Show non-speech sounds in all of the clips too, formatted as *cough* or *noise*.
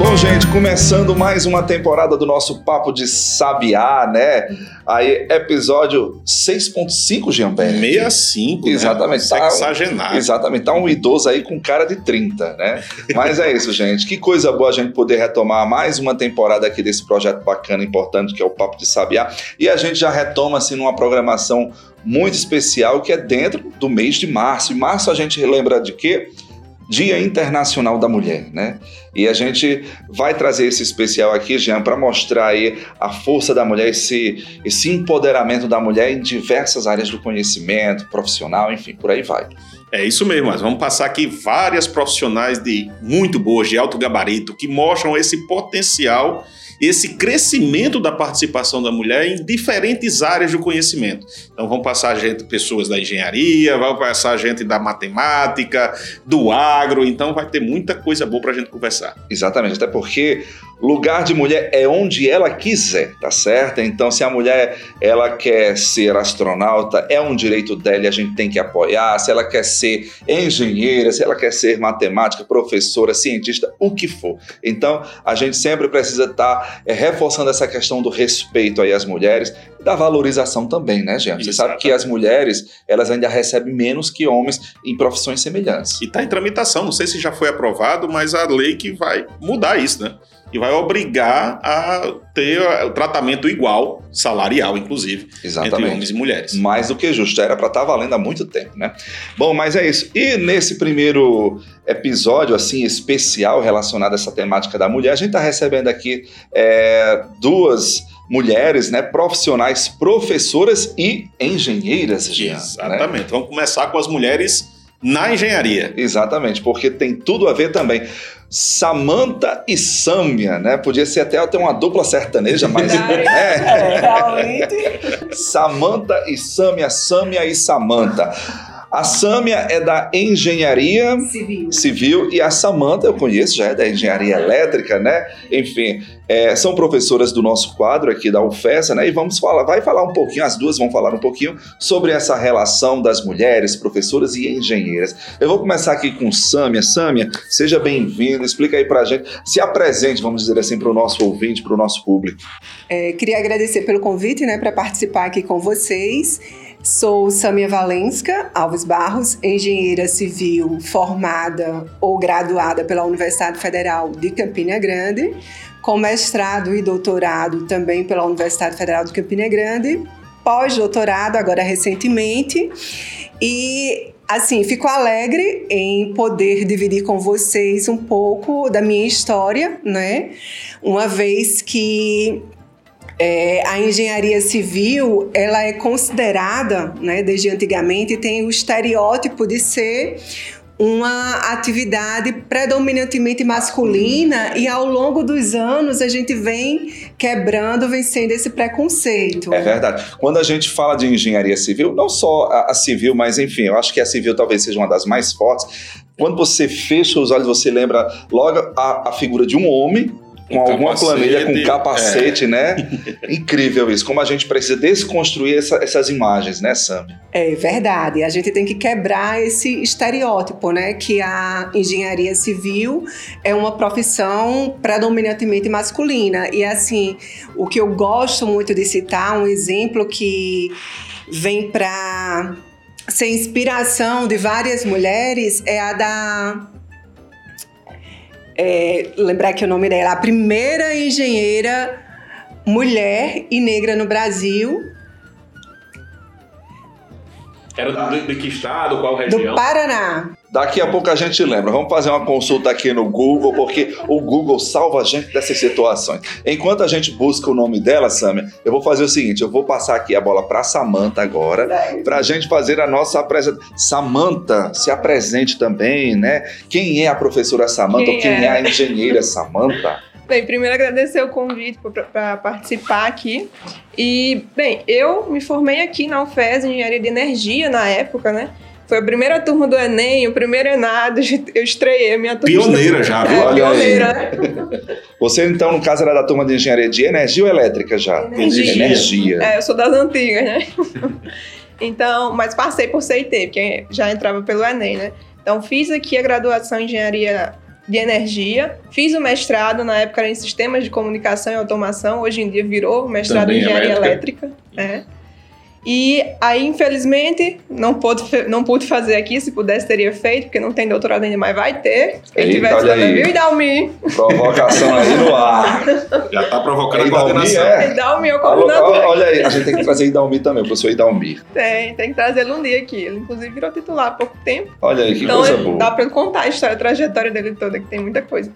Bom, gente, começando mais uma temporada do nosso Papo de Sabiá, né? Aí, episódio 6.5, Gianberto. 65, Exatamente. Né? Tá, Sexagenário. exatamente, tá um idoso aí com cara de 30, né? *laughs* Mas é isso, gente. Que coisa boa a gente poder retomar mais uma temporada aqui desse projeto bacana, importante, que é o Papo de Sabiá. E a gente já retoma, assim, numa programação muito especial, que é dentro do mês de março. Em março a gente lembra de quê? Dia Internacional da Mulher, né? E a gente vai trazer esse especial aqui, Jean, para mostrar aí a força da mulher, esse, esse empoderamento da mulher em diversas áreas do conhecimento, profissional, enfim, por aí vai. É isso mesmo, mas vamos passar aqui várias profissionais de muito boas, de alto gabarito, que mostram esse potencial esse crescimento da participação da mulher em diferentes áreas do conhecimento. Então vão passar gente, pessoas da engenharia, vão passar gente da matemática, do agro, então vai ter muita coisa boa para a gente conversar. Exatamente, até porque lugar de mulher é onde ela quiser, tá certo? Então, se a mulher ela quer ser astronauta, é um direito dela e a gente tem que apoiar. Se ela quer ser engenheira, se ela quer ser matemática, professora, cientista, o que for. Então, a gente sempre precisa estar é, reforçando essa questão do respeito aí às mulheres da valorização também, né, gente? Você sabe que as mulheres elas ainda recebem menos que homens em profissões semelhantes. E está em tramitação, não sei se já foi aprovado, mas a lei que vai mudar isso, né? e vai obrigar a ter o tratamento igual, salarial, inclusive, Exatamente. entre homens e mulheres. Mais do que justo, era para estar tá valendo há muito tempo, né? Bom, mas é isso. E nesse primeiro episódio, assim, especial relacionado a essa temática da mulher, a gente está recebendo aqui é, duas mulheres, né, profissionais, professoras e engenheiras, Jean, Exatamente. Né? Vamos começar com as mulheres na engenharia. Exatamente, porque tem tudo a ver também. Samantha e Sâmia, né? Podia ser até, até uma dupla sertaneja, mas. *laughs* é, é, realmente. Samantha e Sâmia, Sâmia e Samantha. A Sâmia é da engenharia civil. civil e a Samantha eu conheço, já é da engenharia elétrica, né? Enfim, é, são professoras do nosso quadro aqui da UFESA, né? E vamos falar, vai falar um pouquinho, as duas vão falar um pouquinho sobre essa relação das mulheres, professoras e engenheiras. Eu vou começar aqui com Sâmia. Sâmia, seja bem-vinda, explica aí pra gente, se apresente, vamos dizer assim, para o nosso ouvinte, para o nosso público. É, queria agradecer pelo convite, né, para participar aqui com vocês. Sou Samia Valenska Alves Barros, engenheira civil formada ou graduada pela Universidade Federal de Campina Grande, com mestrado e doutorado também pela Universidade Federal de Campina Grande, pós-doutorado agora recentemente. E assim, fico alegre em poder dividir com vocês um pouco da minha história, né? Uma vez que é, a engenharia civil ela é considerada, né, desde antigamente, tem o estereótipo de ser uma atividade predominantemente masculina e ao longo dos anos a gente vem quebrando, vencendo esse preconceito. É verdade. Quando a gente fala de engenharia civil, não só a, a civil, mas enfim, eu acho que a civil talvez seja uma das mais fortes. Quando você fecha os olhos, você lembra logo a, a figura de um homem com alguma planilha com capacete, é. né? Incrível isso. Como a gente precisa desconstruir essa, essas imagens, né, Sam? É verdade. A gente tem que quebrar esse estereótipo, né? Que a engenharia civil é uma profissão predominantemente masculina. E assim, o que eu gosto muito de citar, um exemplo que vem para ser inspiração de várias mulheres é a da é, lembrar que o nome dela, a primeira engenheira mulher e negra no Brasil. Era de, de que estado, qual região? Do Paraná. Daqui a pouco a gente lembra. Vamos fazer uma consulta aqui no Google, porque o Google salva a gente dessas situações. Enquanto a gente busca o nome dela, Samia, eu vou fazer o seguinte: eu vou passar aqui a bola para Samanta agora, para a gente fazer a nossa apresentação. Samanta, se apresente também, né? Quem é a professora Samanta quem ou quem é? é a engenheira Samanta? Bem, primeiro agradecer o convite para participar aqui. E, bem, eu me formei aqui na UFES, Engenharia de Energia, na época, né? Foi a primeira turma do Enem, o primeiro Enado, *laughs* eu estreiei a minha turma. Pioneira já, viu? É, Olha pioneira. aí. Você, então, no caso, era da turma de engenharia de energia ou elétrica já? Energia. Energia. É, eu sou das antigas, né? *laughs* então, mas passei por CIT, porque já entrava pelo Enem, né? Então, fiz aqui a graduação em engenharia de energia, fiz o mestrado, na época era em sistemas de comunicação e automação, hoje em dia virou mestrado Também em engenharia elétrica. elétrica. é. E aí, infelizmente, não pude, não pude fazer aqui, se pudesse teria feito, porque não tem doutorado ainda, mas vai ter. Quem Eita, tivesse olha também, viu? E Dalmi. Provocação aí no ar. Já tá provocando a Idalmi, coordenação. é? E Dalmi é o coordenador. ó, olha aí, a gente tem que trazer Idalmi também, o professor Idalmi. Tem, tem que trazê-lo um dia aqui. Ele, inclusive, virou titular há pouco tempo. Olha aí, que então, coisa ele- boa. dá pra ele contar a história, a trajetória dele toda, que tem muita coisa.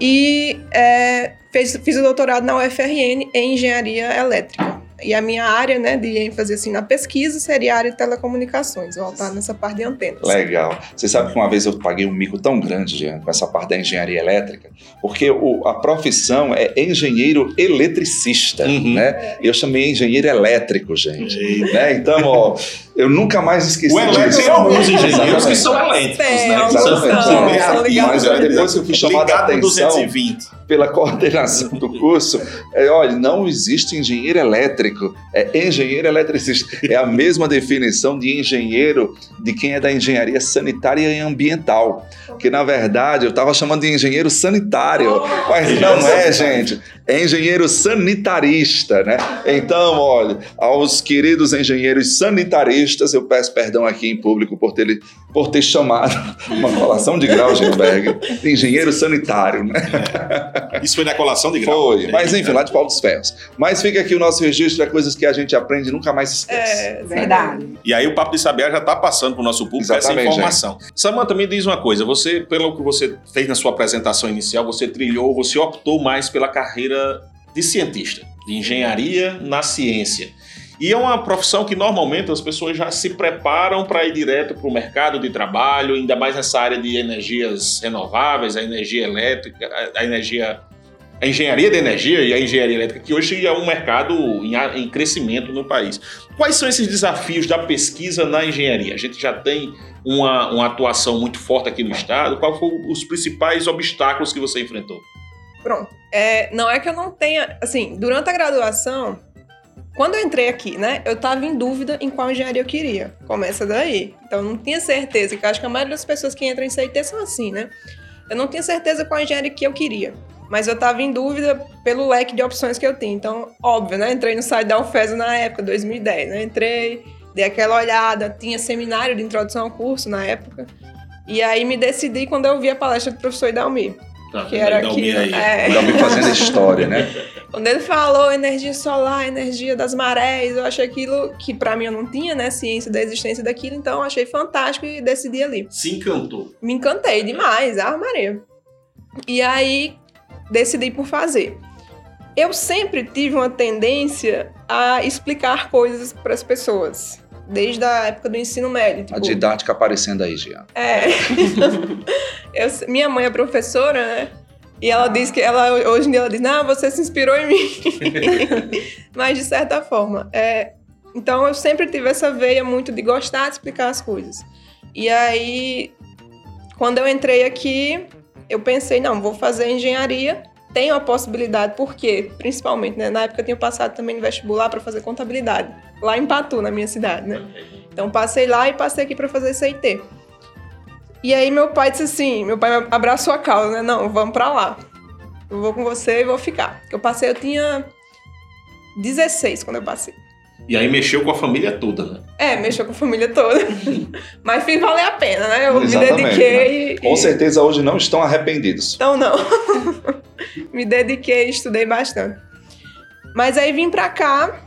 E é, fez, fiz o doutorado na UFRN em engenharia elétrica. E a minha área né, de ênfase assim, na pesquisa seria a área de telecomunicações, voltada nessa parte de antenas. Legal. Você sabe que uma vez eu paguei um mico tão grande, Jean, com essa parte da engenharia elétrica, porque o- a profissão é engenheiro eletricista, Uhum. né? E eu chamei engenheiro elétrico, gente. Né? Então, ó, eu nunca mais esqueci O elétrico disso. tem alguns engenheiros que são elétricos, Tem, né? são- ligados. né? Depois que eu fui chamado a atenção 220. pela *laughs* coordenação do curso, é, olha, não existe engenheiro elétrico, é engenheiro eletricista. É a mesma definição de engenheiro de quem é da engenharia sanitária e ambiental. Que na verdade eu estava chamando de engenheiro sanitário, mas não é, gente. É engenheiro sanitarista, né? Então, olha, aos queridos engenheiros sanitaristas, eu peço perdão aqui em público por ter, por ter chamado *laughs* uma colação de grau, Gilberg, de engenheiro sanitário, né? Isso foi na colação de grau. Foi, mas enfim, lá de Paulo dos Ferros. Mas fica aqui o nosso registro, é coisas que a gente aprende e nunca mais esquece. É, Verdade. E aí o Papo de Sabiá já está passando para o nosso público Exatamente, essa informação. Samanta, me diz uma coisa. Você, pelo que você fez na sua apresentação inicial, você trilhou, você optou mais pela carreira de cientista, de engenharia na ciência. E é uma profissão que normalmente as pessoas já se preparam para ir direto para o mercado de trabalho, ainda mais nessa área de energias renováveis, a energia elétrica, a- energia a engenharia de energia e a engenharia elétrica, que hoje é um mercado em crescimento no país. Quais são esses desafios da pesquisa na engenharia? A gente já tem uma, uma atuação muito forte aqui no estado. Quais foram os principais obstáculos que você enfrentou? Pronto. É, não é que eu não tenha. Assim, durante a graduação, quando eu entrei aqui, né, eu tava em dúvida em qual engenharia eu queria. Começa daí. Então, não tinha certeza, eu acho que a maioria das pessoas que entram em CIT são assim, né? Eu não tinha certeza qual engenharia que eu queria. Mas eu tava em dúvida pelo leque de opções que eu tinha. Então, óbvio, né? Entrei no site da UFES na época, 2010, né? Entrei, dei aquela olhada, tinha seminário de introdução ao curso na época. E aí me decidi quando eu vi a palestra do professor Idalmi. Que era aqui. É. Fazendo história, né? *laughs* Quando ele falou energia solar, energia das marés, eu achei aquilo que pra mim eu não tinha, né, ciência da existência daquilo, então eu achei fantástico e decidi ali. Se encantou. Me encantei demais, ah, Maria. E aí decidi por fazer. Eu sempre tive uma tendência a explicar coisas para as pessoas, desde a época do ensino médio. A tipo, didática aparecendo aí, Jean. é. *laughs* Eu- minha mãe é professora, né? E ela diz que ela hoje em dia ela diz, não, você se inspirou em mim. *laughs* Mas de certa forma. É, então eu sempre tive essa veia muito de gostar de explicar as coisas. E aí, quando eu entrei aqui, eu pensei, não, vou fazer engenharia. Tenho a possibilidade, porque, principalmente, né? Na época eu tinha passado também no vestibular para fazer contabilidade. Lá em Patu, na minha cidade, né? Então passei lá e passei aqui para fazer CIT. E aí meu pai disse assim, meu pai abraçou a causa, né? Não, vamos pra lá. Eu vou com você e vou ficar. Eu passei, eu tinha 16 quando eu passei. E aí mexeu com a família toda, né? É, mexeu com a família toda. *laughs* Mas fiz valer a pena, né? Eu Exatamente, me dediquei e... Com certeza hoje não estão arrependidos. Então não. *laughs* me dediquei, estudei bastante. Mas aí vim pra cá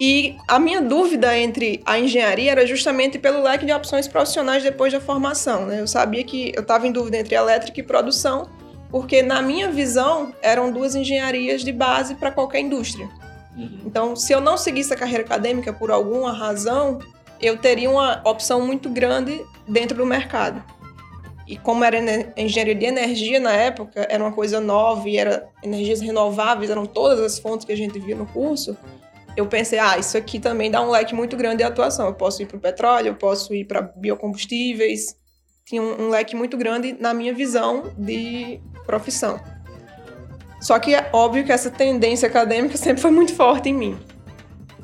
e a minha dúvida entre a engenharia era justamente pelo leque de opções profissionais depois da formação, né? Eu sabia que eu estava em dúvida entre elétrica e produção, porque na minha visão eram duas engenharias de base para qualquer indústria. Então, se eu não seguisse a carreira acadêmica por alguma razão, eu teria uma opção muito grande dentro do mercado. E como era engenharia de energia na época, era uma coisa nova e era energias renováveis, eram todas as fontes que a gente via no curso, eu pensei, ah, isso aqui também dá um leque muito grande de atuação. Eu posso ir para o petróleo, eu posso ir para biocombustíveis. Tinha um, um leque muito grande na minha visão de profissão. Só que é óbvio que essa tendência acadêmica *laughs* sempre foi muito forte em mim.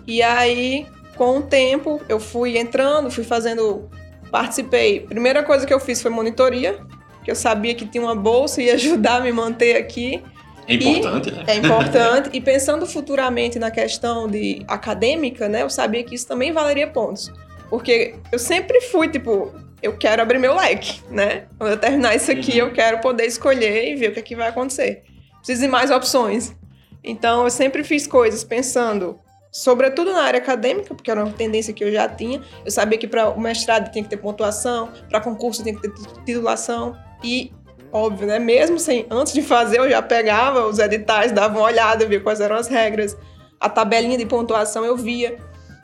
E aí, com o tempo, eu fui entrando, fui fazendo, participei. Primeira coisa que eu fiz foi monitoria, que eu sabia que tinha uma bolsa e ia *laughs* ajudar a me manter aqui. É importante, e, né? É importante. e pensando futuramente na questão de acadêmica, né? Eu sabia que isso também valeria pontos. Porque eu sempre fui, tipo, eu quero abrir meu leque, né? Quando eu terminar isso aqui, uhum. eu quero poder escolher e ver o que, é que vai acontecer. Preciso de mais opções. Então, eu sempre fiz coisas pensando, sobretudo na área acadêmica, porque era uma tendência que eu já tinha. Eu sabia que para o mestrado tinha que ter pontuação, para concurso tinha que ter titulação. E, óbvio, né? Mesmo sem, antes de fazer, eu já pegava os editais, dava uma olhada, via quais eram as regras. A tabelinha de pontuação eu via.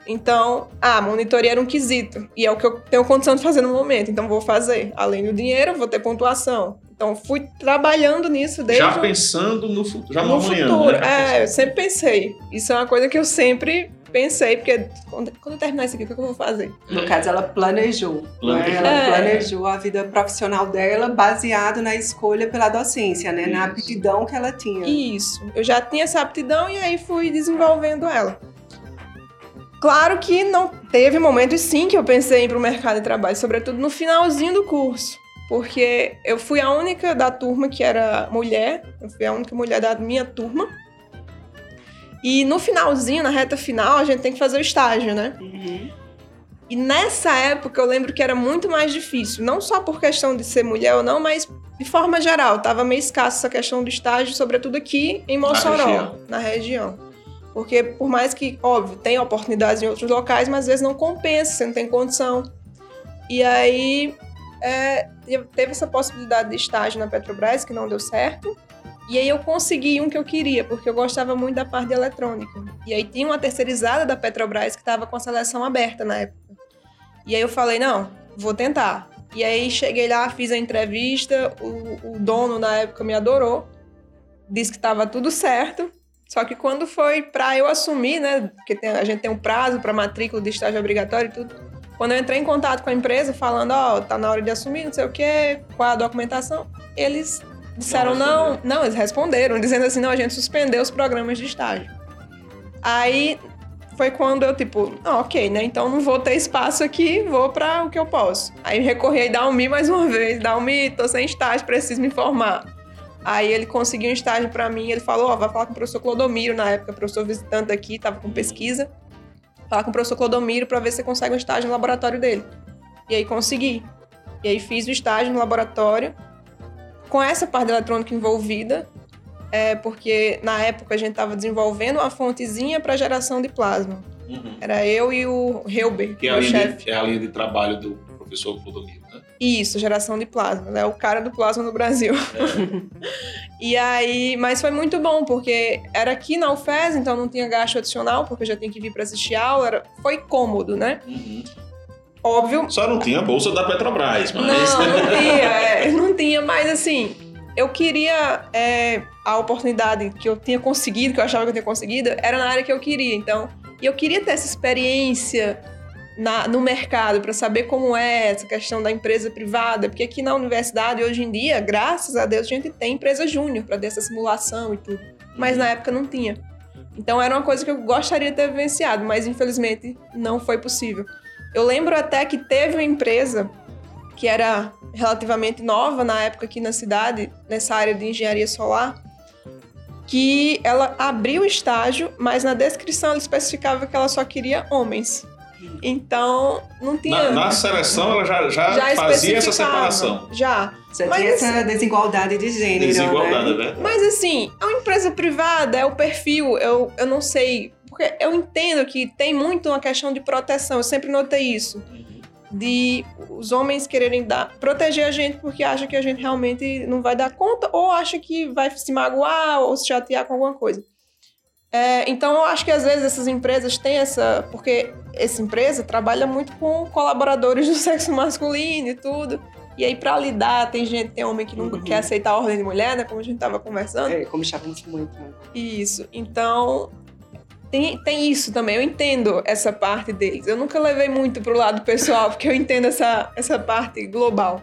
Então, a monitoria era um quesito. E é o que eu tenho condição de fazer no momento. Então, vou fazer. Além do dinheiro, vou ter pontuação. Então, fui trabalhando nisso desde. Já pensando no futuro. Já no, no futuro. Né? É, eu sempre pensei. Isso é uma coisa que eu sempre pensei, porque quando, quando eu terminar isso aqui, o que eu vou fazer? No caso, ela planejou. Né? Ela é. planejou a vida profissional dela baseado na escolha pela docência, né? Isso. Na aptidão que ela tinha. Isso. Eu já tinha essa aptidão e aí fui desenvolvendo ela. Claro que não teve momentos sim que eu pensei em ir para o mercado de trabalho, sobretudo no finalzinho do curso, porque eu fui a única da turma que era mulher, eu fui a única mulher da minha turma. E no finalzinho, na reta final, a gente tem que fazer o estágio, né? Uhum. E nessa época eu lembro que era muito mais difícil, não só por questão de ser mulher ou não, mas de forma geral, tava meio escasso essa questão do estágio, sobretudo aqui em Mossoró, na região. Na região. Porque por mais que, óbvio, tem oportunidades em outros locais, mas às vezes não compensa, você não tem condição. E aí é, teve essa possibilidade de estágio na Petrobras, que não deu certo. E aí eu consegui um que eu queria, porque eu gostava muito da parte de eletrônica. E aí tinha uma terceirizada da Petrobras que estava com a seleção aberta na época. E aí eu falei, não, vou tentar. E aí cheguei lá, fiz a entrevista, o, o dono na época me adorou, disse que estava tudo certo. Só que quando foi para eu assumir, né? Porque tem, a gente tem um prazo para matrícula de estágio obrigatório e tudo. Quando eu entrei em contato com a empresa, falando, ó, oh, tá na hora de assumir, não sei o quê, qual a documentação, eles disseram não, não, não, eles responderam, dizendo assim, não, a gente suspendeu os programas de estágio. Aí foi quando eu, tipo, ah, ok, né? Então não vou ter espaço aqui, vou para o que eu posso. Aí recorri a Dalmi mais uma vez, Dalmi, tô sem estágio, preciso me formar. Aí ele conseguiu um estágio para mim, ele falou, ó, oh, vai falar com o professor Clodomiro, na época, professor visitante aqui, tava com pesquisa. Falar com o professor Clodomiro para ver se você consegue um estágio no laboratório dele. E aí consegui. E aí fiz o estágio no laboratório, com essa parte eletrônica envolvida, é, porque na época a gente estava desenvolvendo uma fontezinha para geração de plasma. Uhum. Era eu e o Helber, que é linha de, é a linha de trabalho do professor Clodomiro. Isso, geração de plasma, né? O cara do plasma no Brasil. É. *laughs* e aí, mas foi muito bom, porque era aqui na UFES, então não tinha gasto adicional, porque eu já tinha que vir para assistir aula, era, foi cômodo, né? Uhum. Óbvio. Só não tinha a bolsa da Petrobras, mas. Não, não tinha, é, não tinha, mas assim, eu queria é, a oportunidade que eu tinha conseguido, que eu achava que eu tinha conseguido, era na área que eu queria, então. E eu queria ter essa experiência na, no mercado para saber como é essa questão da empresa privada, porque aqui na universidade hoje em dia, graças a Deus, a gente tem empresa júnior para ter essa simulação e tudo, mas na época não tinha. Então era uma coisa que eu gostaria de ter vivenciado, mas infelizmente não foi possível. Eu lembro até que teve uma empresa que era relativamente nova na época aqui na cidade, nessa área de engenharia solar, que ela abriu o estágio, mas na descrição ela especificava que ela só queria homens. Então, não tinha. Na, na seleção, ela já, já, já fazia essa separação. Já. Já Mas, tinha essa desigualdade de gênero. Desigualdade, né? né? Mas assim, é uma empresa privada, é o perfil, eu, eu não sei. Porque eu entendo que tem muito uma questão de proteção, eu sempre notei isso. De os homens quererem dar, proteger a gente porque acha que a gente realmente não vai dar conta, ou acha que vai se magoar ou se chatear com alguma coisa. É, então eu acho que às vezes essas empresas têm essa. Porque essa empresa trabalha muito com colaboradores do *laughs* sexo masculino e tudo. E aí, para lidar, tem gente, tem homem que não uhum. quer aceitar a ordem de mulher, né? Como a gente tava conversando. É, como estávamos muito, né? Isso. Então, tem, tem isso também, eu entendo essa parte deles. Eu nunca levei muito pro lado pessoal, porque eu entendo essa, essa parte global.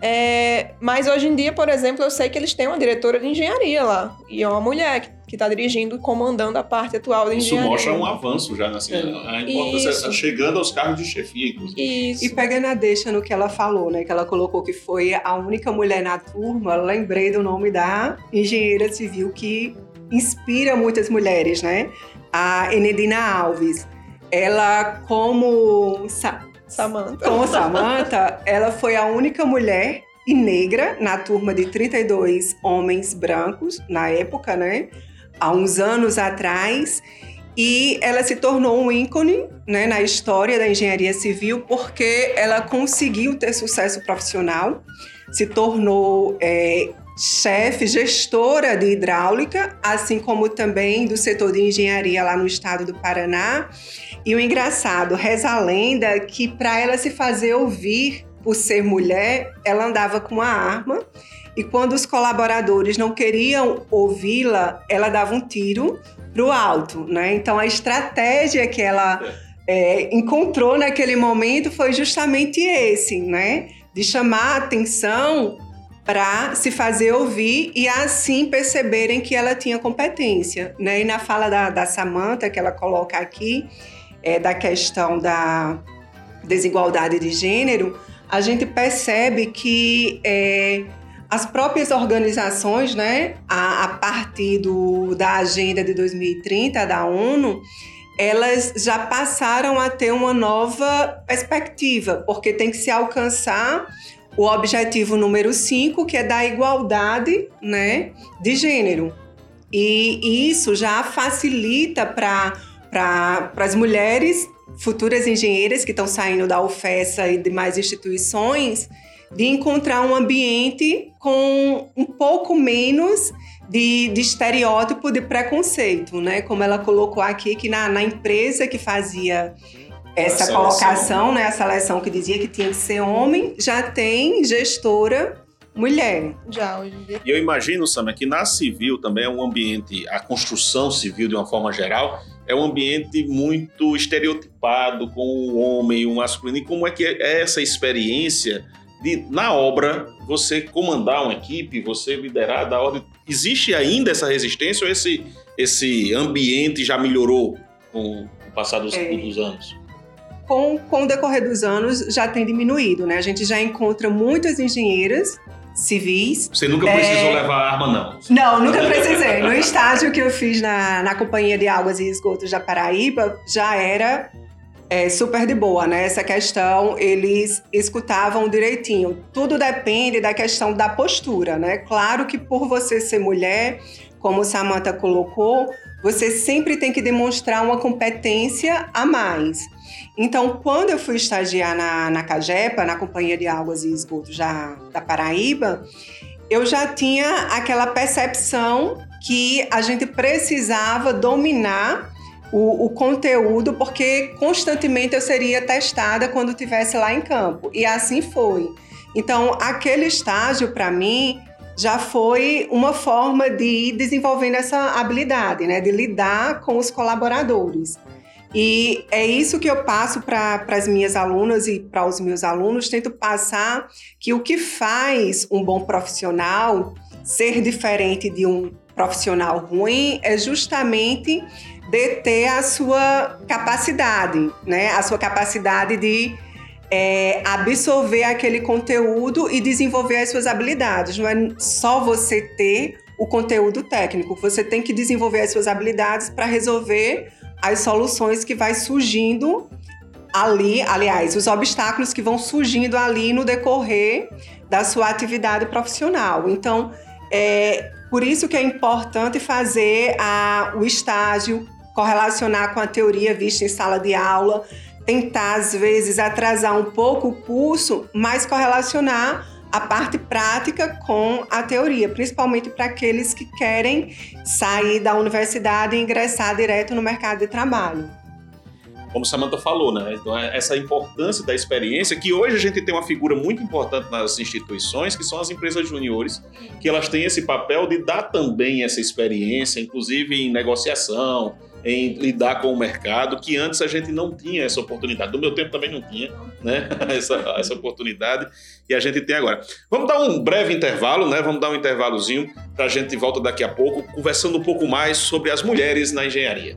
É, mas hoje em dia, por exemplo, eu sei que eles têm uma diretora de engenharia lá. E é uma mulher que está dirigindo e comandando a parte atual de Isso engenharia. mostra um avanço já, assim, a importância Isso. chegando aos cargos de chefia, inclusive. Isso. E pegando a deixa no que ela falou, né? Que ela colocou que foi a única mulher na turma, lembrei do nome da engenheira civil que inspira muitas mulheres, né? A Enedina Alves. Ela, como, Samantha. como Samantha, ela foi a única mulher e negra na turma de 32 homens brancos na época, né? Há uns anos atrás. E ela se tornou um ícone né, na história da engenharia civil porque ela conseguiu ter sucesso profissional, se tornou é, chefe, gestora de hidráulica, assim como também do setor de engenharia lá no estado do Paraná. E o engraçado, reza a lenda que para ela se fazer ouvir por ser mulher, ela andava com uma arma e quando os colaboradores não queriam ouvi-la, ela dava um tiro para o alto, né? Então a estratégia que ela é, encontrou naquele momento foi justamente esse, né? De chamar a atenção para se fazer ouvir e assim perceberem que ela tinha competência, né? E na fala da, da Samantha que ela coloca aqui é, da questão da desigualdade de gênero, a gente percebe que é, as próprias organizações, né, a, a partir do, da agenda de 2030 da ONU, elas já passaram a ter uma nova perspectiva, porque tem que se alcançar o objetivo número 5, que é da igualdade né, de gênero. E isso já facilita para as mulheres futuras engenheiras que estão saindo da UFESA e demais instituições de encontrar um ambiente com um pouco menos de, de estereótipo de preconceito, né? Como ela colocou aqui, que na, na empresa que fazia essa colocação, né? A seleção que dizia que tinha que ser homem, já tem gestora mulher. Já, hoje em dia. E eu imagino, Sam, que na civil também é um ambiente, a construção civil de uma forma geral, é um ambiente muito estereotipado com o homem, o masculino. E como é que é essa experiência de, na obra, você comandar uma equipe, você liderar da ordem? Existe ainda essa resistência ou esse, esse ambiente já melhorou com o passar dos, É. dos anos? Com, com o decorrer dos anos, já tem diminuído, né? A gente já encontra muitas engenheiras civis Você nunca É. precisou levar arma, não? Não, nunca precisei. No estágio que eu fiz na, na Companhia de Águas e Esgotos da Paraíba, já era é, super de boa, né? Essa questão, eles escutavam direitinho. Tudo depende da questão da postura, né? Claro que por você ser mulher, como Samantha colocou, você sempre tem que demonstrar uma competência a mais. Então, quando eu fui estagiar na, na Cagepa, na Companhia de Águas e Esgotos da, Paraíba, eu já tinha aquela percepção que a gente precisava dominar o, o conteúdo, porque constantemente eu seria testada quando estivesse lá em campo. E assim foi. Então, aquele estágio, para mim, já foi uma forma de ir desenvolvendo essa habilidade, né? De lidar com os colaboradores. E é isso que eu passo para as minhas alunas e para os meus alunos, tento passar que o que faz um bom profissional ser diferente de um profissional ruim é justamente de ter a sua capacidade, né? A sua capacidade de é, absorver aquele conteúdo e desenvolver as suas habilidades. Não é só você ter o conteúdo técnico, você tem que desenvolver as suas habilidades para resolver as soluções que vai surgindo ali, aliás, os obstáculos que vão surgindo ali no decorrer da sua atividade profissional. Então, é por isso que é importante fazer a, o estágio, correlacionar com a teoria vista em sala de aula, tentar, às vezes, atrasar um pouco o curso, mas correlacionar a parte prática com a teoria, principalmente para aqueles que querem sair da universidade e ingressar direto no mercado de trabalho. como Samantha falou, né? Então, é essa importância da experiência, que hoje a gente tem uma figura muito importante nas instituições, que são as empresas juniores, que elas têm esse papel de dar também essa experiência, inclusive em negociação, em lidar com o mercado, que antes a gente não tinha essa oportunidade. No meu tempo também não tinha né? *laughs* essa, essa oportunidade e a gente tem agora. Vamos dar um breve intervalo, né? Vamos dar um intervalozinho para a gente volta daqui a pouco, conversando um pouco mais sobre as mulheres na engenharia.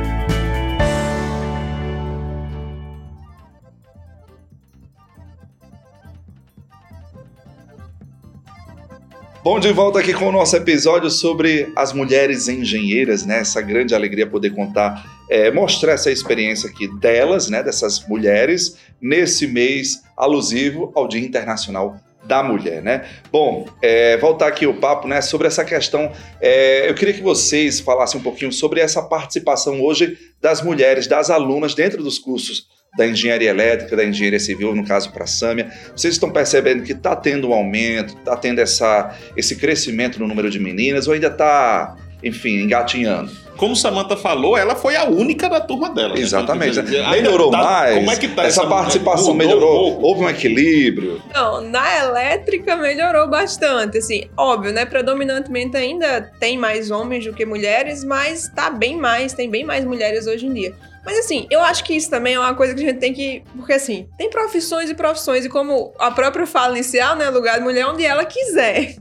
Bom, de volta aqui com o nosso episódio sobre as mulheres engenheiras, né? Essa grande alegria poder contar, é, mostrar essa experiência aqui delas, né? Dessas mulheres, nesse mês alusivo ao Dia Internacional da Mulher, né? Bom, é, voltar aqui o papo, né? Sobre essa questão, é, eu queria que vocês falassem um pouquinho sobre essa participação hoje das mulheres, das alunas dentro dos cursos da engenharia elétrica, da engenharia civil, no caso para a Sâmia, vocês estão percebendo que está tendo um aumento, está tendo essa, esse crescimento no número de meninas, ou ainda está, enfim, engatinhando? Como Samantha falou, ela foi a única da turma dela. Né? Exatamente. Né? Melhorou tá, mais? Como é que tá essa, essa participação melhorou? Um Houve um equilíbrio? Não, na elétrica melhorou bastante. Assim, óbvio, né? Predominantemente ainda tem mais homens do que mulheres, mas tá bem mais, tem bem mais mulheres hoje em dia. Mas assim, eu acho que isso também é uma coisa que a gente tem que. Porque assim, tem profissões e profissões, e como a própria fala inicial, né? Lugar de mulher onde ela quiser.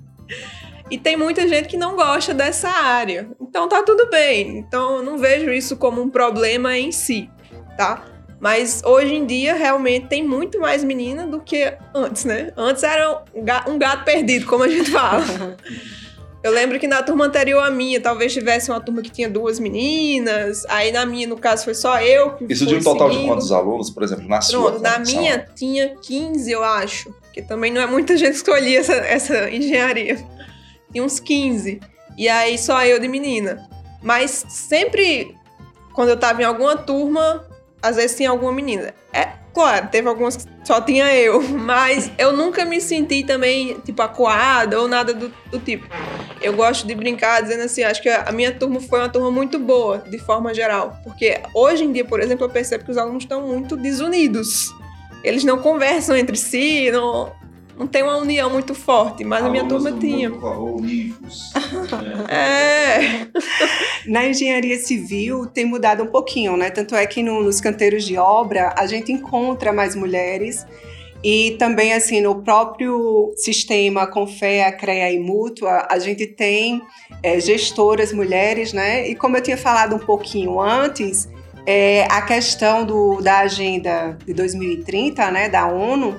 E tem muita gente que não gosta dessa área. Então tá tudo bem. Então não vejo isso como um problema em si, tá? Mas hoje em dia realmente tem muito mais menina do que antes, né? Antes era um gato perdido, como a gente fala. *laughs* Eu lembro que na turma anterior à minha, talvez tivesse uma turma que tinha duas meninas. Aí na minha, no caso, foi só eu. Isso de um total seguindo. de quantos alunos, por exemplo, na Pronto, sua? Pronto, na minha tinha 15, eu acho. Que também não é muita gente que escolhia essa, essa engenharia. Tinha uns 15. E aí só eu de menina. Mas sempre, quando eu tava em alguma turma, às vezes tinha alguma menina. É, Claro, teve algumas que só tinha eu, *laughs* mas eu nunca me senti também, tipo, acuada ou nada do, do, tipo. Eu gosto de brincar dizendo assim, acho que a minha turma foi uma turma muito boa, de forma geral. Porque hoje em dia, por exemplo, eu percebo que os alunos estão muito desunidos. Eles não conversam entre si, não, não tem uma união muito forte, mas a minha turma tinha. *laughs* é. *laughs* Na engenharia civil tem mudado um pouquinho, né? Tanto é que no, nos canteiros de obra a gente encontra mais mulheres e também assim no próprio sistema Confea, CREA e Mútua a gente tem é, gestoras mulheres, né? E como eu tinha falado um pouquinho antes, é, a questão do, da agenda de 2030, né, da ONU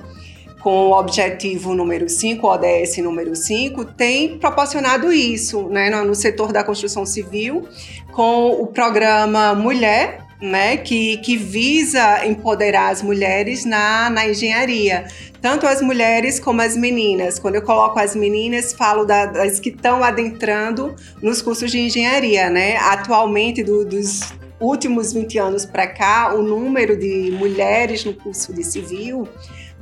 com o objetivo número 5, ODS número 5, tem proporcionado isso né, no setor da construção civil, com o programa Mulher, né, que, que visa empoderar as mulheres na, na engenharia. Tanto as mulheres como as meninas. Quando eu coloco as meninas, falo da, das que estão adentrando nos cursos de engenharia. Né? Atualmente, do, dos últimos 20 anos para cá, o número de mulheres no curso de civil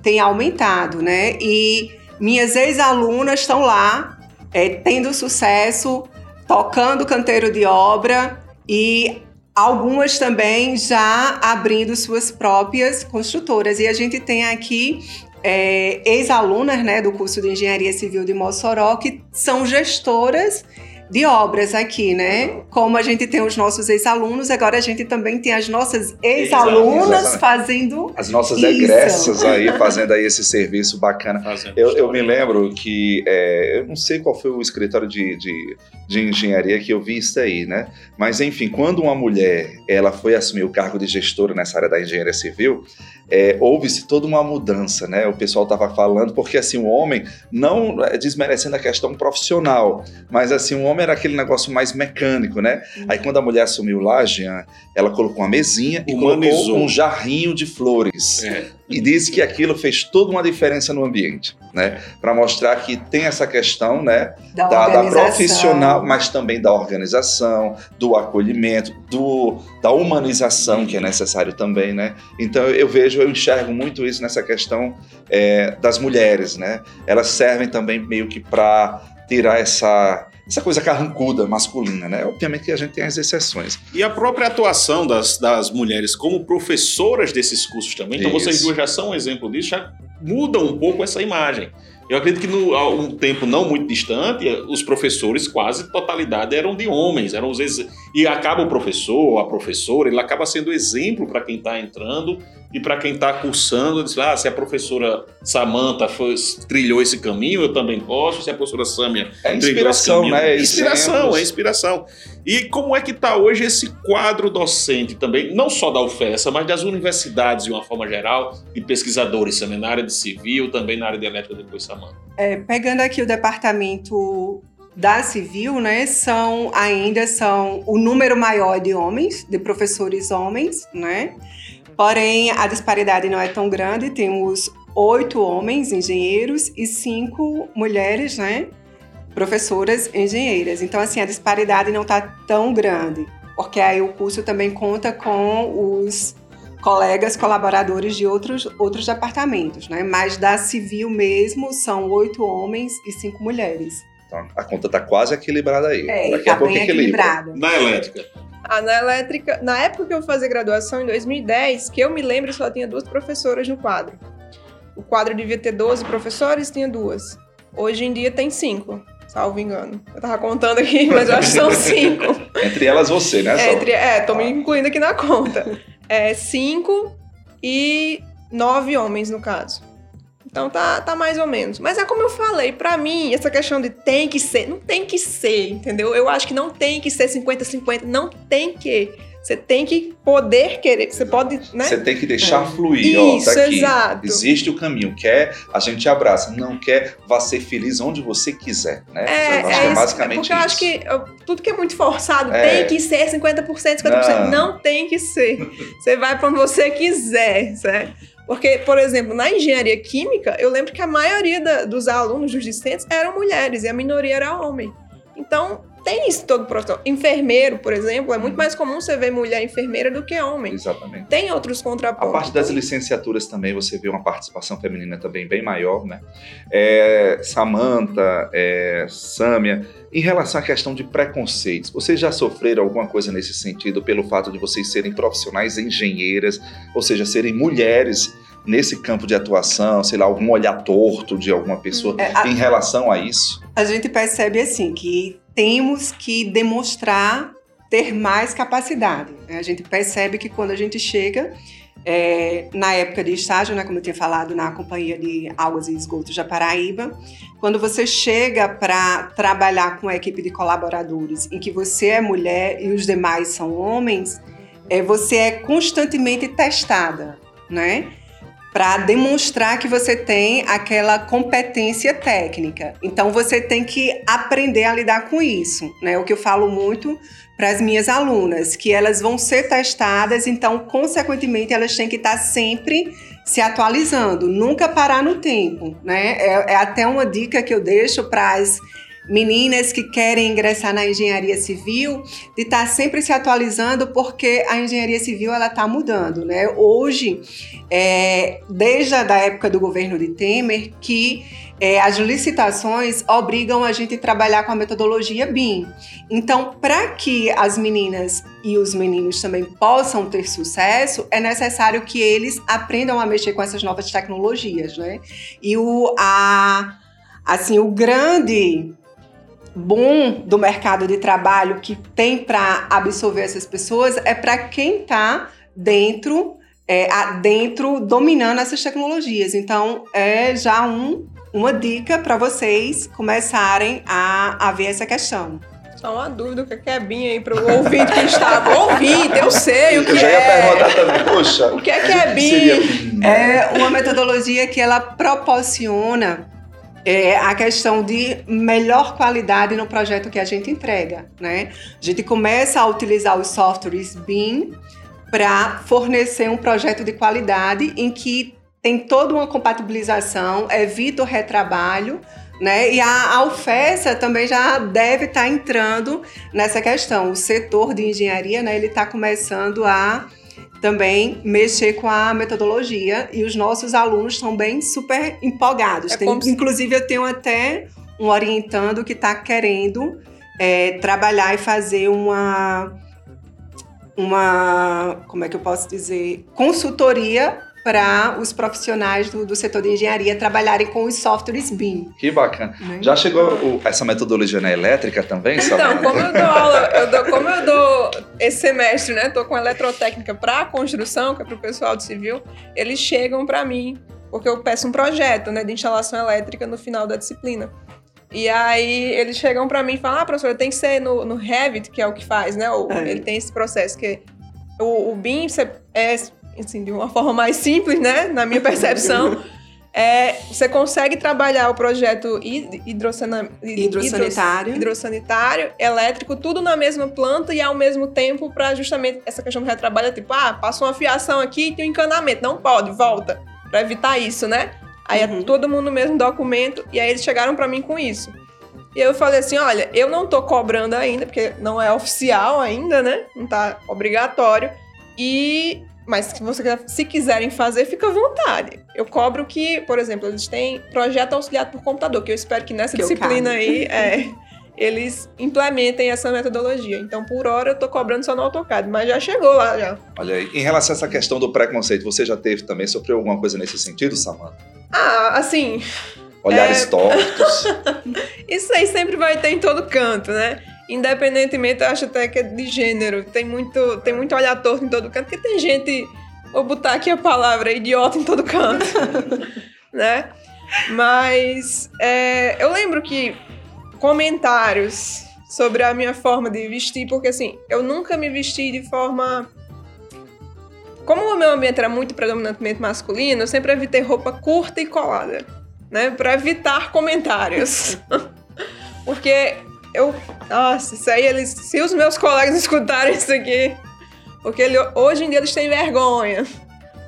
tem aumentado, né? E minhas ex-alunas estão lá, é, tendo sucesso, tocando canteiro de obra e algumas também já abrindo suas próprias construtoras. E a gente tem aqui é, ex-alunas né, do curso de Engenharia Civil de Mossoró que são gestoras de obras aqui, né? Como a gente tem os nossos ex-alunos, agora a gente também tem as nossas ex-alunas fazendo as nossas egressas aí *laughs* fazendo aí esse serviço bacana. Eu, eu, me lembro que é, eu não sei qual foi o escritório de, de, de, engenharia que eu vi isso aí, né? Mas enfim, quando uma mulher ela foi assumir o cargo de gestora nessa área da engenharia civil, é, houve-se toda uma mudança, né? O pessoal estava falando porque assim o homem não é, desmerecendo a questão profissional, mas assim o homem homem era aquele negócio mais mecânico, né? Aí quando a mulher assumiu lá, Jean, ela colocou uma mesinha e Humanizou. colocou um jarrinho de flores. É. E disse que aquilo fez toda uma diferença no ambiente, né? Para mostrar que tem essa questão, né? Da, da, da profissional, mas também da organização, do acolhimento, do, da humanização que é necessário também, né? Então eu vejo, eu enxergo muito isso nessa questão é, das mulheres, né? Elas servem também meio que para tirar essa essa coisa carrancuda masculina, né? Obviamente que a gente tem as exceções. E a própria atuação das, das mulheres como professoras desses cursos também, então Isso. vocês duas já são um exemplo disso, já mudam um pouco essa imagem. Eu acredito que no, há um tempo não muito distante, os professores quase totalidade eram de homens, eram os ex... e acaba o professor, a professora, ele acaba sendo exemplo para quem está entrando e para quem está cursando, diz, ah, se a professora Samantha foi- trilhou esse caminho, eu também posso, se a professora Sâmia É trilhou esse inspiração, caminho. né? Inspiração, Exemplos. é inspiração. E como é que está hoje esse quadro docente também, não só da UFESA, mas das universidades de uma forma geral, de pesquisadores também na área de civil, também na área de elétrica, depois Samanta. É, pegando aqui o departamento da Civil, né, são ainda são o número maior de homens, de professores homens, né? Porém, a disparidade não é tão grande. Temos oito homens engenheiros e cinco mulheres, né? Professoras engenheiras. Então, assim, a disparidade não está tão grande, porque aí o curso também conta com os colegas colaboradores de outros, outros departamentos, né? Mas da civil mesmo são oito homens e cinco mulheres. Então, a conta está quase equilibrada aí. É, Daqui tá a pouco equilibrada. Na elétrica. Ah, na elétrica, na época que eu fazia graduação, em 2010, que eu me lembro, só tinha duas professoras no quadro. O quadro devia ter 12 professores, tinha duas. Hoje em dia tem cinco, salvo engano. Eu tava contando aqui, *laughs* mas eu acho que são cinco. *laughs* Entre elas você, né? É, entre, é, tô me incluindo aqui na conta. É cinco e nove homens, no caso. Então tá, tá mais ou menos. Mas é como eu falei, pra mim, essa questão de tem que ser, não tem que ser, entendeu? Eu acho que não tem que ser 50-50, não tem que. Você tem que poder querer, você pode, né? Você tem que deixar É. fluir, ó, Isso, tá aqui. exato. Existe o caminho. Quer, a gente abraça. Não quer, vá ser feliz onde você quiser, né? É, é que é isso, basicamente porque eu acho isso. que eu- tudo que é muito forçado É. tem que ser 50%, 50%. Não. Não. tem que ser. Você vai pra onde você quiser, certo? Porque, por exemplo, na engenharia química, eu lembro que a maioria da- dos alunos, dos discentes, eram mulheres e a minoria era homem. Então, tem isso todo profissional. Enfermeiro, por exemplo, é muito mais comum você ver mulher enfermeira do que homem. Exatamente. Tem outros A contrapontos. parte das licenciaturas também, você vê uma participação feminina também bem maior, né? É, Samantha, é, Sâmia, em relação à questão de preconceitos, vocês já sofreram alguma coisa nesse sentido pelo fato de vocês serem profissionais engenheiras, ou seja, serem mulheres nesse campo de atuação, sei lá, algum olhar torto de alguma pessoa É, a- em relação a isso? A gente percebe assim que temos que demonstrar ter mais capacidade. né? A gente percebe que quando a gente chega é, na época de estágio, né, como eu tinha falado, na Companhia de Águas e Esgotos da Paraíba, quando você chega para trabalhar com a equipe de colaboradores em que você é mulher e os demais são homens, é, você é constantemente testada, né? Para demonstrar que você tem aquela competência técnica. Então você tem que aprender a lidar com isso, né? O que eu falo muito para as minhas alunas, que elas vão ser testadas, então consequentemente elas têm que estar sempre se atualizando, nunca parar no tempo, né? É, é até uma dica que eu deixo para as meninas que querem ingressar na engenharia civil, de estar sempre se atualizando, porque a engenharia civil ela está mudando, né? Hoje, é, desde a da época do governo de Temer, que é, as licitações obrigam a gente a trabalhar com a metodologia BIM. Então, para que as meninas e os meninos também possam ter sucesso, é necessário que eles aprendam a mexer com essas novas tecnologias, né? E o, a, assim, o grande bom do mercado de trabalho que tem para absorver essas pessoas é para quem está dentro, é, dentro dominando essas tecnologias. Então, é já um, uma dica para vocês começarem a, a ver essa questão. Só uma dúvida, o que é BIM aí para o ouvinte que está... *laughs* Ouvinte, eu sei o que Eu já ia é. perguntar também, poxa, O que é que é? BIM? É uma metodologia que ela proporciona é a questão de melhor qualidade no projeto que a gente entrega, né? A gente começa a utilizar os softwares BIM para fornecer um projeto de qualidade em que tem toda uma compatibilização, evita o retrabalho, né? E a, a UFESA também já deve estar tá entrando nessa questão. O setor de engenharia, né, ele está começando a também mexer com a metodologia e os nossos alunos estão bem super empolgados. É Tem, Inclusive, eu tenho até um orientando que está querendo é, trabalhar e fazer uma uma como é que eu posso dizer consultoria para os profissionais do, do, setor de engenharia trabalharem com os softwares BIM. Que bacana. Né? Já chegou o, essa metodologia na elétrica também? Então, como eu dou aula, eu dou, como eu dou *laughs* esse semestre, né? Tô com eletrotécnica para construção, que é para o pessoal do civil, eles chegam para mim porque eu peço um projeto, né, de instalação elétrica no final da disciplina. E aí eles chegam para mim e falam: "Ah, professor, tem que ser no, no Revit, que é o que faz, né? O, é. Ele tem esse processo que o, o BIM é assim, de uma forma mais simples, né, na minha percepção, é, você consegue trabalhar o projeto hidrossana, hidrossanitário. hidrossanitário, elétrico, tudo na mesma planta e ao mesmo tempo para justamente essa questão do retrabalho, é tipo, ah, passa uma fiação aqui e tem um encanamento. Não pode, volta, para evitar isso, né? Aí é uhum. é todo mundo no mesmo documento e aí eles chegaram para mim com isso. E eu falei assim, olha, eu não tô cobrando ainda, porque não é oficial ainda, né? Não tá obrigatório. E mas se, você, se quiserem fazer, fica à vontade. Eu cobro que, por exemplo, eles têm projeto auxiliado por computador, que eu espero que nessa que disciplina aí é, eles implementem essa metodologia. Então, por hora, eu estou cobrando só no AutoCAD, mas já chegou lá já. Olha aí, em relação a essa questão do preconceito, você já teve também, sofreu alguma coisa nesse sentido, Samanta? Ah, assim... Olhares é... tortos. *laughs* Isso aí sempre vai ter em todo canto, né? Independentemente, eu acho até que é de gênero. Tem muito, tem muito olhar torto em todo canto, porque tem gente, vou botar aqui a palavra, idiota em todo canto, *laughs* né? Mas é, eu lembro que comentários sobre a minha forma de vestir, porque assim, eu nunca me vesti de forma. Como o meu ambiente era muito predominantemente masculino, eu sempre evitei roupa curta e colada, né? Para evitar comentários. *laughs* porque eu. Nossa, isso aí, eles, se os meus colegas *laughs* escutarem isso aqui. Porque ele, hoje em dia eles têm vergonha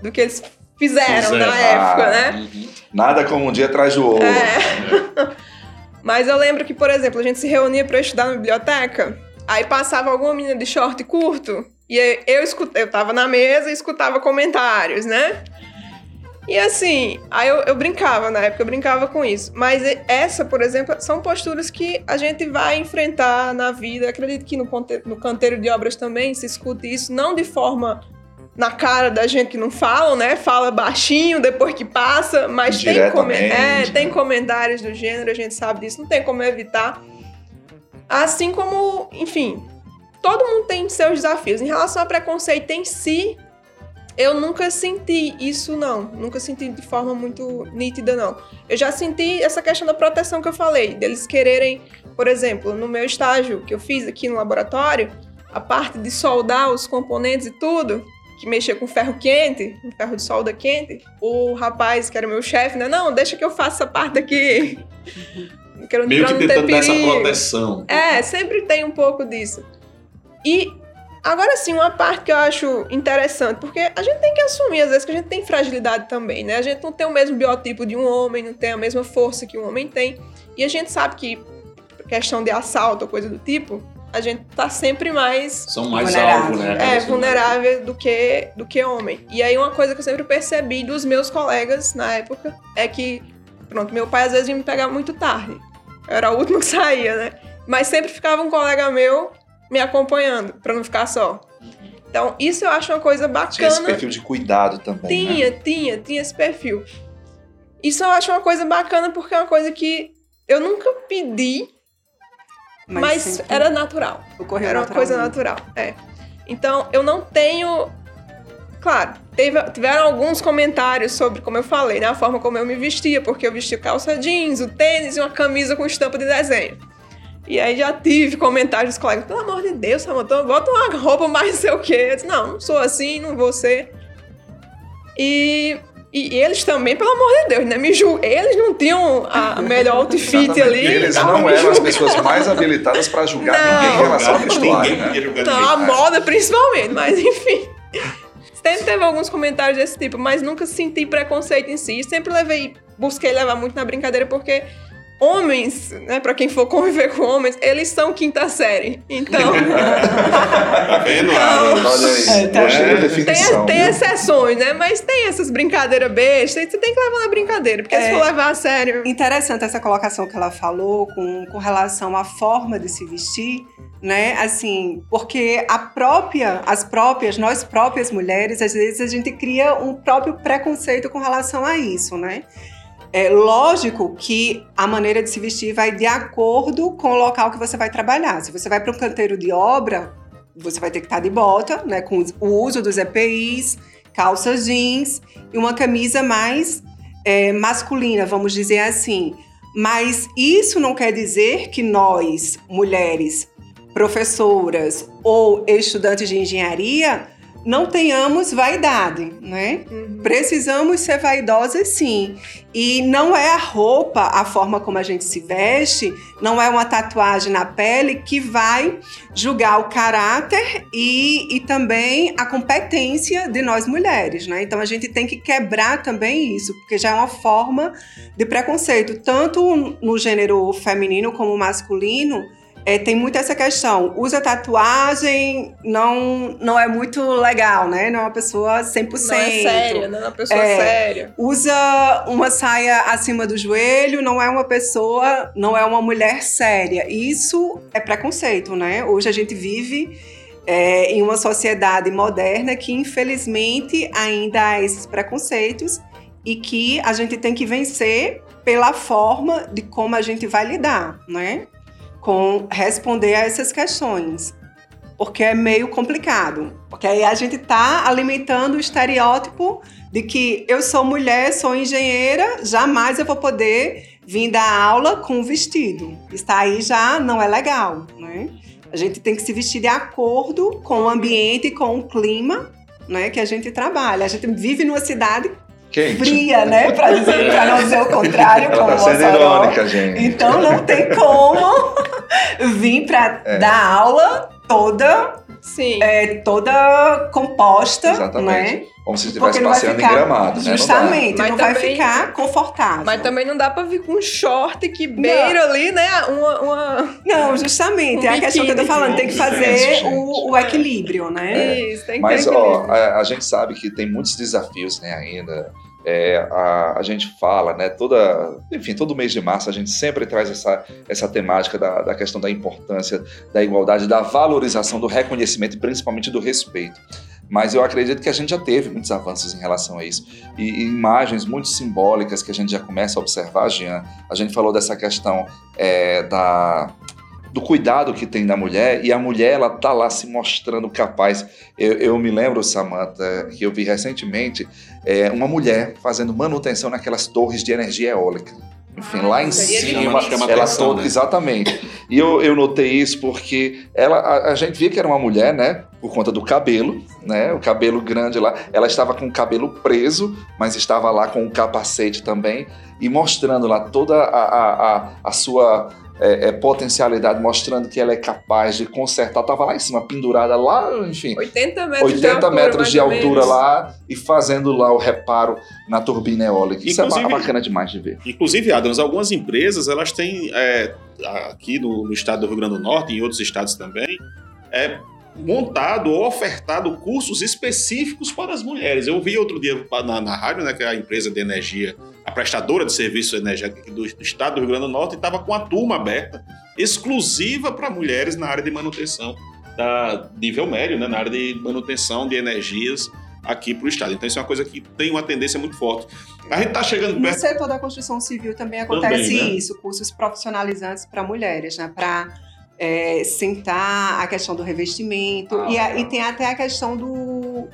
do que eles fizeram na época, né? Uhum. Nada como um dia atrás do outro. É. *laughs* Mas eu lembro que, por exemplo, a gente se reunia para estudar na biblioteca, aí passava alguma menina de short curto, e eu, escutava, eu tava na mesa e escutava comentários, né? E assim, aí eu, eu, brincava na época, eu brincava com isso. Mas essa, por exemplo, são posturas que a gente vai enfrentar na vida. Acredito que no, no canteiro de obras também se escute isso, não de forma na cara da gente que não fala, né? Fala baixinho depois que passa, mas tem, com... é, tem comentários do gênero, a gente sabe disso, não tem como evitar. Assim como, enfim, todo mundo tem seus desafios. Em relação ao preconceito em si, eu nunca senti isso, não. Nunca senti de forma muito nítida, não. Eu já senti essa questão da proteção que eu falei, deles quererem, por exemplo, no meu estágio que eu fiz aqui no laboratório, a parte de soldar os componentes e tudo, que mexia com ferro quente, com ferro de solda quente, o rapaz que era meu chefe, né? Não, deixa que eu faça essa parte aqui. *laughs* Quero, Meio que tentando dar essa proteção. É, sempre tem um pouco disso. E Agora sim, uma parte que eu acho interessante, porque a gente tem que assumir às vezes que a gente tem fragilidade também, né? A gente não tem o mesmo biotipo de um homem, não tem a mesma força que um homem tem. E a gente sabe que questão de assalto ou coisa do tipo, a gente tá sempre mais são mais alvo, né? É, vulnerável do que do que homem. E aí uma coisa que eu sempre percebi dos meus colegas na época é que pronto, meu pai às vezes ia me pegar muito tarde. Eu era o último que saía, né? Mas sempre ficava um colega meu me acompanhando, para não ficar só. Então, isso eu acho uma coisa bacana. Tinha esse perfil de cuidado também. Tinha, né? tinha, tinha esse perfil. Isso eu acho uma coisa bacana porque é uma coisa que eu nunca pedi, mas, mas era natural. Ocorreu era uma coisa natural. É. Então, eu não tenho. Claro, teve, tiveram alguns comentários sobre, como eu falei, né, a forma como eu me vestia, porque eu vestia calça jeans, o tênis e uma camisa com estampa de desenho. E aí já tive comentários dos colegas, pelo amor de Deus, Samantha, bota uma roupa mais não *laughs* sei o quê. Eu disse, não, não sou assim, não vou ser. E E eles também, pelo amor de Deus, né? Me julgam. Eles não tinham a melhor outfit ali. Eles não eram as pessoas mais habilitadas para julgar Não. ninguém em relação ao vestuário, Ninguém né? Não, a moda principalmente, mas enfim. Sempre teve alguns comentários desse tipo, mas nunca senti preconceito em si. Sempre levei, busquei levar muito na brincadeira, porque homens, né, pra quem for conviver com homens, eles são quinta série. Então, *laughs* Tá vendo? Aí, É, tá definição. tem, tem exceções, né? Mas tem essas brincadeiras bestas, e você tem que levar na brincadeira, porque É. se for levar a sério. Interessante essa colocação que ela falou com, com relação à forma de se vestir, né? Assim, porque a própria, as próprias, nós próprias mulheres, às vezes a gente cria um próprio preconceito com relação a isso, né? É lógico que a maneira de se vestir vai de acordo com o local que você vai trabalhar. Se você vai para um canteiro de obra, você vai ter que estar de bota, né? Com o uso dos EPIs, calças jeans e uma camisa mais é, masculina, vamos dizer assim. Mas isso não quer dizer que nós, mulheres, professoras ou estudantes de engenharia, não tenhamos vaidade, né? Precisamos ser vaidosas sim. E não é a roupa, a forma como a gente se veste, não é uma tatuagem na pele que vai julgar o caráter e, e também a competência de nós mulheres, né? Então a gente tem que quebrar também isso, porque já é uma forma de preconceito, tanto no gênero feminino como masculino. É, tem muito essa questão. Usa tatuagem, não, não é muito legal, né? Não é uma pessoa 100%. Não é séria, não é uma pessoa É. séria. Usa uma saia acima do joelho, não é uma pessoa, não é uma mulher séria. Isso é preconceito, né? Hoje a gente vive é, em uma sociedade moderna que, infelizmente, ainda há esses preconceitos e que a gente tem que vencer pela forma de como a gente vai lidar, né? Com responder a essas questões. Porque é meio complicado. Porque aí a gente tá alimentando o estereótipo de que eu sou mulher, sou engenheira, jamais eu vou poder vir dar aula com vestido. Isso aí já não é legal, né? A gente tem que se vestir de acordo com o ambiente, com o clima, né, que a gente trabalha. A gente vive numa cidade Quente. fria, né, para dizer, para não dizer o contrário, Ela como tá sendo irônica, gente. Então não tem como *laughs* vir para É. dar aula toda Sim. é, toda composta, Exatamente. né? Como se estivesse não vai passeando em ficar- gramado, né? Não. Justamente, Mas não vai também- ficar confortável. Mas também não dá pra vir com um short que beira ali, né? Uma, uma... Não, justamente, Um é a questão que eu tô falando, tem que fazer o, o equilíbrio, né? Isso, tem que Mas, ter ó, a, a gente sabe que tem muitos desafios, né, ainda. É, a, a gente fala, né, toda, enfim, todo mês de março a gente sempre traz essa, essa temática da, da questão da importância da igualdade, da valorização, do reconhecimento e principalmente do respeito. Mas eu acredito que a gente já teve muitos avanços em relação a isso. E, e imagens muito simbólicas que a gente já começa a observar, Jean. A gente falou dessa questão é, da, do cuidado que tem da mulher e a mulher ela tá lá se mostrando capaz. Eu, eu me lembro, Samantha, que eu vi recentemente é, uma mulher fazendo manutenção naquelas torres de energia eólica. Enfim, Ah, lá em cima, ela atenção, toda, né? exatamente. E eu, eu notei isso porque ela, a, a gente via que era uma mulher, né? Por conta do cabelo, né? O cabelo grande lá. Ela estava com o cabelo preso, mas estava lá com o capacete também e mostrando lá toda a, a, a, a sua é, é, potencialidade, mostrando que ela é capaz de consertar. Tava lá em cima, pendurada lá, enfim, 80 metros 80 de altura, metros de altura lá e fazendo lá o reparo na turbina eólica. Isso é Inclusive- ba- bacana demais de ver. Inclusive, Adams, algumas empresas elas têm é, aqui no, no estado do Rio Grande do Norte e em outros estados também é, montado ou ofertado cursos específicos para as mulheres. Eu vi outro dia na, na rádio, né, que é a empresa de energia, a prestadora de serviço energético do, do estado do Rio Grande do Norte, estava com a turma aberta exclusiva para mulheres na área de manutenção da nível médio, né, na área de manutenção de energias aqui para o estado. Então isso é uma coisa que tem uma tendência muito forte. A gente está chegando No perto setor da construção civil também acontece Também, né? isso, cursos profissionalizantes para mulheres, né? Para sentar a questão do revestimento Ah, e, a- e tem até a questão do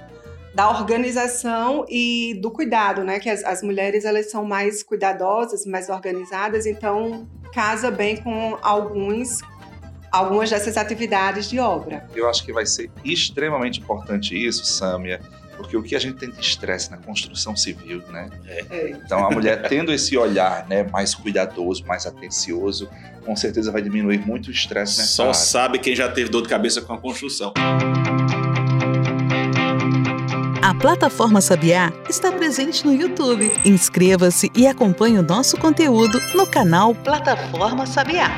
da organização e do cuidado, né? Que as, as mulheres elas são mais cuidadosas, mais organizadas, então casa bem com alguns algumas dessas atividades de obra. Eu acho que vai ser extremamente importante isso, Sâmia, Porque o que a gente tem de estresse na construção civil, né? É. Então a mulher tendo esse olhar, né, mais cuidadoso, mais atencioso, com certeza vai diminuir muito o estresse nessa Só área. sabe quem já teve dor de cabeça com a construção. A plataforma Sabiá está presente no YouTube. Inscreva-se e acompanhe o nosso conteúdo no canal Plataforma Sabiá.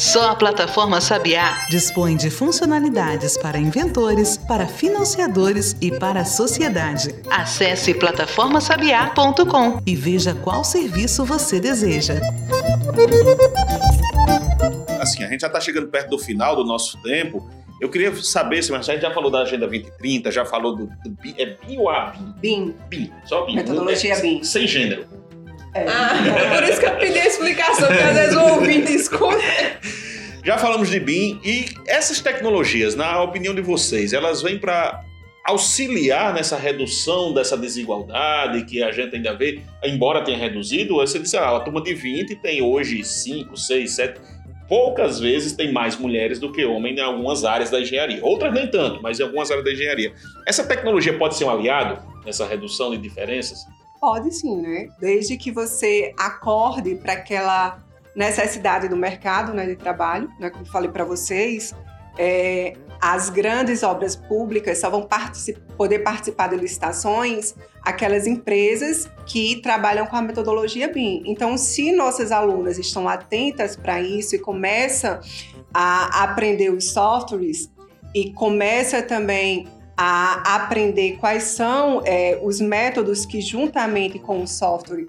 Só a plataforma Sabiá Dispõe de funcionalidades para inventores, para financiadores e para a sociedade. Acesse plataformasabiá.com. E veja qual serviço você deseja. Assim, a gente já está chegando perto do final do nosso tempo. Eu queria saber, se a gente já falou da Agenda 2030, já falou do, do BIM, é BIM ou ABIM? BIM. BIM, só BIM. Metodologia É, BIM. Sem gênero. É. Ah, por isso que eu pedi a explicação, porque às vezes o ouvinte escuta. Já falamos de BIM e essas tecnologias, na opinião de vocês, elas vêm para auxiliar nessa redução dessa desigualdade que a gente ainda vê, embora tenha reduzido, você disse, ah, a turma de 20 tem hoje 5, 6, 7, poucas vezes tem mais mulheres do que homens em algumas áreas da engenharia. Outras nem tanto, mas em algumas áreas da engenharia. Essa tecnologia pode ser um aliado nessa redução de diferenças? Pode sim, né? Desde que você acorde para aquela necessidade do mercado né, de trabalho, né? Como falei para vocês, é, as grandes obras públicas só vão partici- poder participar de licitações aquelas empresas que trabalham com a metodologia BIM. Então, se nossas alunas estão atentas para isso e começam a aprender os softwares e começa também a aprender quais são é, os métodos que, juntamente com o software,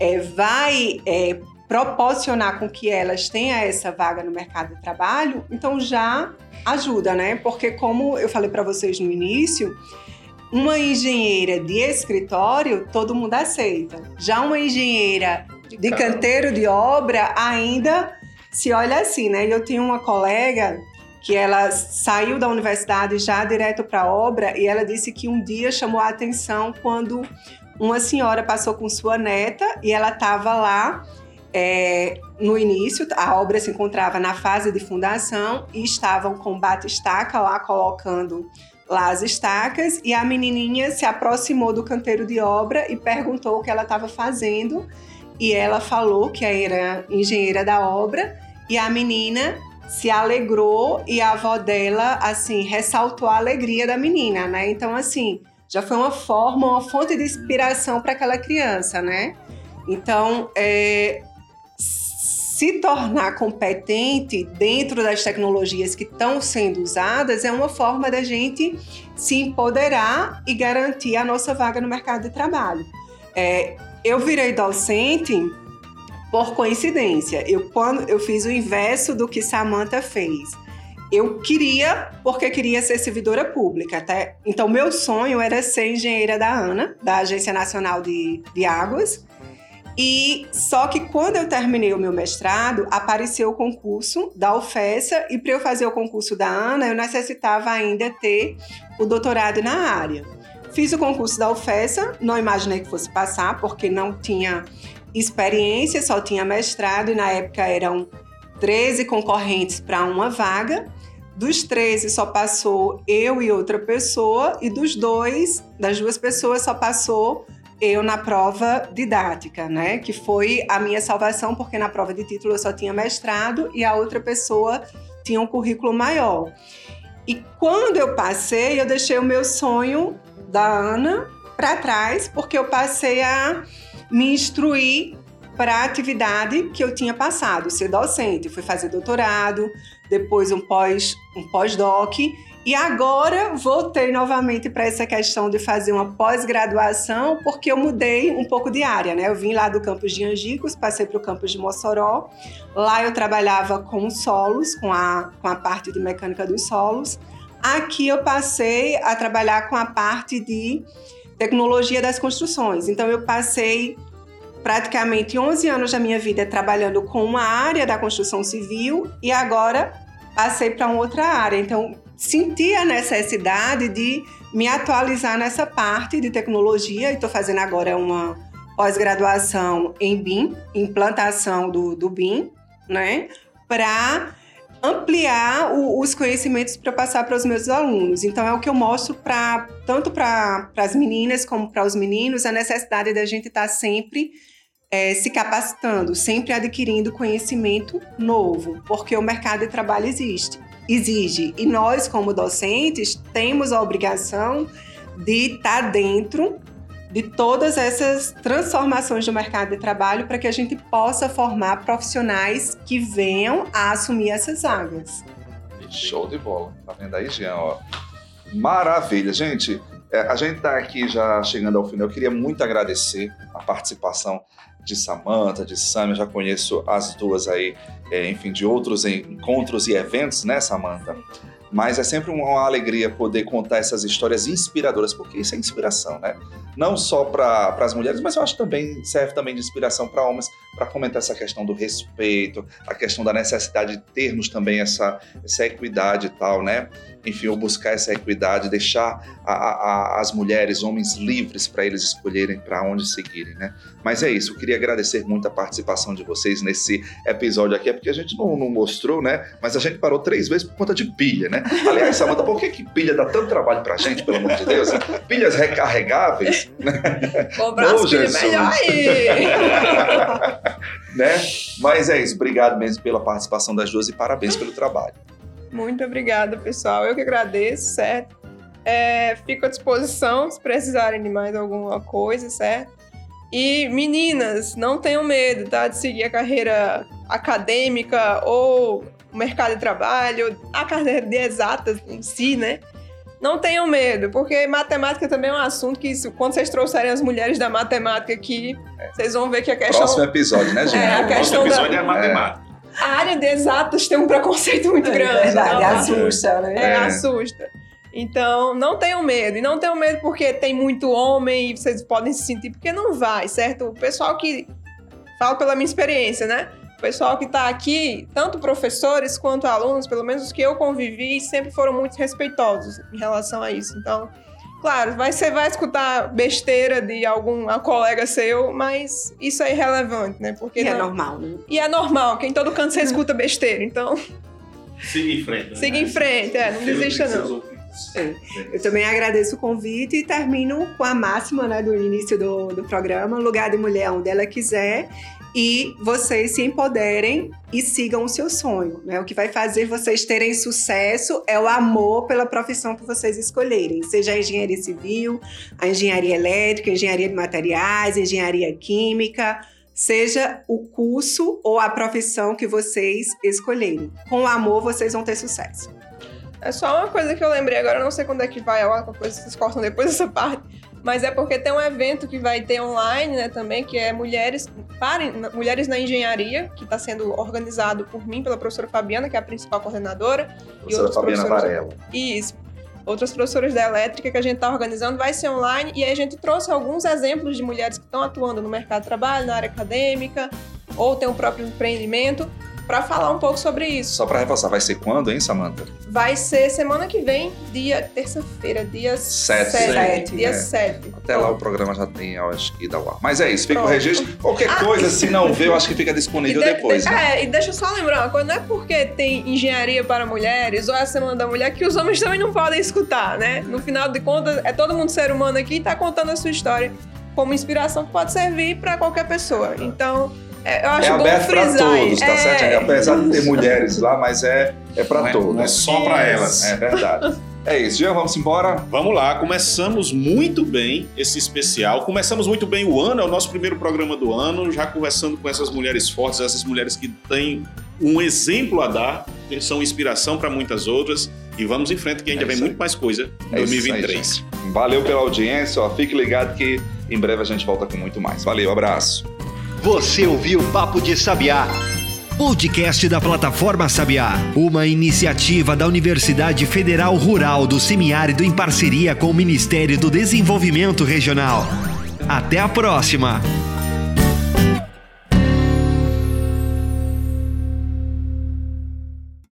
é, vai é, proporcionar com que elas tenham essa vaga no mercado de trabalho, então já ajuda, né? Porque, como eu falei para vocês no início, uma engenheira de escritório todo mundo aceita. Já uma engenheira de canteiro de obra ainda se olha assim, né? Eu tenho uma colega que ela saiu da universidade já direto para a obra e ela disse que um dia chamou a atenção quando uma senhora passou com sua neta e ela estava lá é, no início, a obra se encontrava na fase de fundação e estavam com bate-estaca lá colocando lá as estacas e a menininha se aproximou do canteiro de obra e perguntou o que ela estava fazendo e ela falou que era engenheira da obra e a menina se alegrou e a avó dela, assim, ressaltou a alegria da menina, né? Então, assim, já foi uma forma, uma fonte de inspiração para aquela criança, né? Então, é, se tornar competente dentro das tecnologias que estão sendo usadas é uma forma da gente se empoderar e garantir a nossa vaga no mercado de trabalho. É, eu virei docente por coincidência. Eu, quando, eu fiz o inverso do que Samantha fez. Eu queria, porque queria ser servidora pública. Até, então, meu sonho era ser engenheira da ANA, da Agência Nacional de, de Águas. E só que quando eu terminei o meu mestrado, apareceu o concurso da UFESA e para eu fazer o concurso da ANA, eu necessitava ainda ter o doutorado na área. Fiz o concurso da UFESA, não imaginei que fosse passar, porque não tinha experiência, só tinha mestrado e na época eram 13 concorrentes para uma vaga. Dos 13 só passou eu e outra pessoa e dos dois, das duas pessoas só passou eu na prova didática, né? Que foi a minha salvação, porque na prova de título eu só tinha mestrado e a outra pessoa tinha um currículo maior. E quando eu passei, eu deixei o meu sonho da Ana para trás, porque eu passei a me instruir para a atividade que eu tinha passado, ser docente. Fui fazer doutorado, depois um pós um pós-doc e agora voltei novamente para essa questão de fazer uma pós-graduação, porque eu mudei um pouco de área, né? Eu vim lá do campus de Angicos, passei para o campus de Mossoró. Lá eu trabalhava com solos, com a, com a parte de mecânica dos solos. Aqui eu passei a trabalhar com a parte de tecnologia das construções. Então eu passei praticamente 11 anos da minha vida trabalhando com uma área da construção civil e agora passei para outra área. Então senti a necessidade de me atualizar nessa parte de tecnologia e estou fazendo agora uma pós-graduação em BIM, implantação do, do BIM, né? Para ampliar o, os conhecimentos para passar para os meus alunos. Então é o que eu mostro para tanto para as meninas como para os meninos a necessidade da gente estar tá sempre é, se capacitando, sempre adquirindo conhecimento novo, porque o mercado de trabalho existe, exige e nós como docentes temos a obrigação de estar tá dentro de todas essas transformações do mercado de trabalho para que a gente possa formar profissionais que venham a assumir essas vagas. Show de bola. Tá vendo aí, Jean? Ó. Maravilha, gente. É, a gente está aqui já chegando ao final. Eu queria muito agradecer a participação de Samantha, de Sam. Eu já conheço as duas aí, é, enfim, de outros encontros e eventos, né, Samantha? Mas é sempre uma alegria poder contar essas histórias inspiradoras, porque isso é inspiração, né? Não só para as mulheres, mas eu acho também serve também de inspiração para homens, para comentar essa questão do respeito, a questão da necessidade de termos também essa, essa equidade e tal, né? Enfim, ou buscar essa equidade, deixar a, a, as mulheres, homens livres para eles escolherem para onde seguirem, né? Mas é isso, eu queria agradecer muito a participação de vocês nesse episódio aqui, é porque a gente não, não mostrou, né? Mas a gente parou três vezes por conta de pilha, né? Aliás, Samanta, por que, que pilha dá tanto trabalho pra gente, pelo amor de Deus? Pilhas recarregáveis. Né? Comprar as melhor aí. *laughs* né? Mas é isso, obrigado mesmo pela participação das duas e parabéns pelo trabalho. Muito obrigada, pessoal. Eu que agradeço, certo? É, fico à disposição se precisarem de mais alguma coisa, certo? E meninas, não tenham medo, tá? De seguir a carreira acadêmica ou o mercado de trabalho, a carreira de exatas em si, né? Não tenham medo, porque matemática também é um assunto que, quando vocês trouxerem as mulheres da matemática aqui, vocês vão ver que a questão. Próximo episódio, né, gente? É, a questão Próximo episódio da... é matemática. A área de exatas tem um preconceito muito É grande. verdade, então, assusta, né? É, É. assusta. Então, não tenham medo. E não tenham medo porque tem muito homem e vocês podem se sentir, porque não vai, certo? O pessoal que. Falo pela minha experiência, né? O pessoal que está aqui, tanto professores quanto alunos, pelo menos os que eu convivi, sempre foram muito respeitosos em relação a isso. Então, claro, vai, você vai escutar besteira de algum colega seu, mas isso é irrelevante, né? Porque E é não- normal, né? e é normal, que em todo canto você escuta besteira. Então, Siga em frente. né? siga em frente, é, não desista não. Eu também agradeço o convite e termino com a máxima né, do início do, do programa: lugar de mulher onde ela quiser. E vocês se empoderem e sigam o seu sonho. Né? O que vai fazer vocês terem sucesso é o amor pela profissão que vocês escolherem, seja a engenharia civil, a engenharia elétrica, a engenharia de materiais, a engenharia química, seja o curso ou a profissão que vocês escolherem. Com o amor, vocês vão ter sucesso. É só uma coisa que eu lembrei agora, não sei quando é que vai, alguma coisa vocês cortam depois dessa parte. Mas é porque tem um evento que vai ter online, né, também, que é Mulheres, para, Mulheres na Engenharia, que está sendo organizado por mim, pela professora Fabiana, que é a principal coordenadora. Professora outros Fabiana Varela. Isso. Outras professoras da elétrica que a gente está organizando vai ser online e aí a gente trouxe alguns exemplos de mulheres que estão atuando no mercado de trabalho, na área acadêmica, ou tem o próprio empreendimento, para falar um pouco sobre isso. Só para reforçar, vai ser quando, hein, Samantha? Vai ser semana que vem, dia terça-feira, dia Sete. 7. Sete, Dia é. 7. Até lá o programa já tem, eu acho que dá o ar. Mas é isso, fica o Pronto. registro. Qualquer coisa, se não ver, eu acho que fica disponível depois. né? É, e deixa eu só lembrar uma coisa, não é porque tem engenharia para mulheres ou é a Semana da Mulher que os homens também não podem escutar, né? No final de contas, é todo mundo ser humano aqui e tá contando a sua história como inspiração que pode servir para qualquer pessoa. Então, eu É acho bom aberto para aí. todos, tá É, certo? Apesar de ter mulheres lá, mas é, é para é- todos. não é só pra elas. É verdade. É isso, Jean, vamos embora. Vamos lá, começamos muito bem esse especial. Começamos muito bem o ano, é o nosso primeiro programa do ano, já conversando com essas mulheres fortes, essas mulheres que têm um exemplo a dar, que são inspiração para muitas outras. E vamos em frente, que ainda É vem aí. muito mais coisa em É isso aí, 2023. gente. Valeu pela audiência, ó. Fique ligado que em breve a gente volta com muito mais. Valeu, abraço. Você ouviu Papo de Sabiá. Podcast da plataforma Sabiá, uma iniciativa da Universidade Federal Rural do Semiárido em parceria com o Ministério do Desenvolvimento Regional. Até a próxima!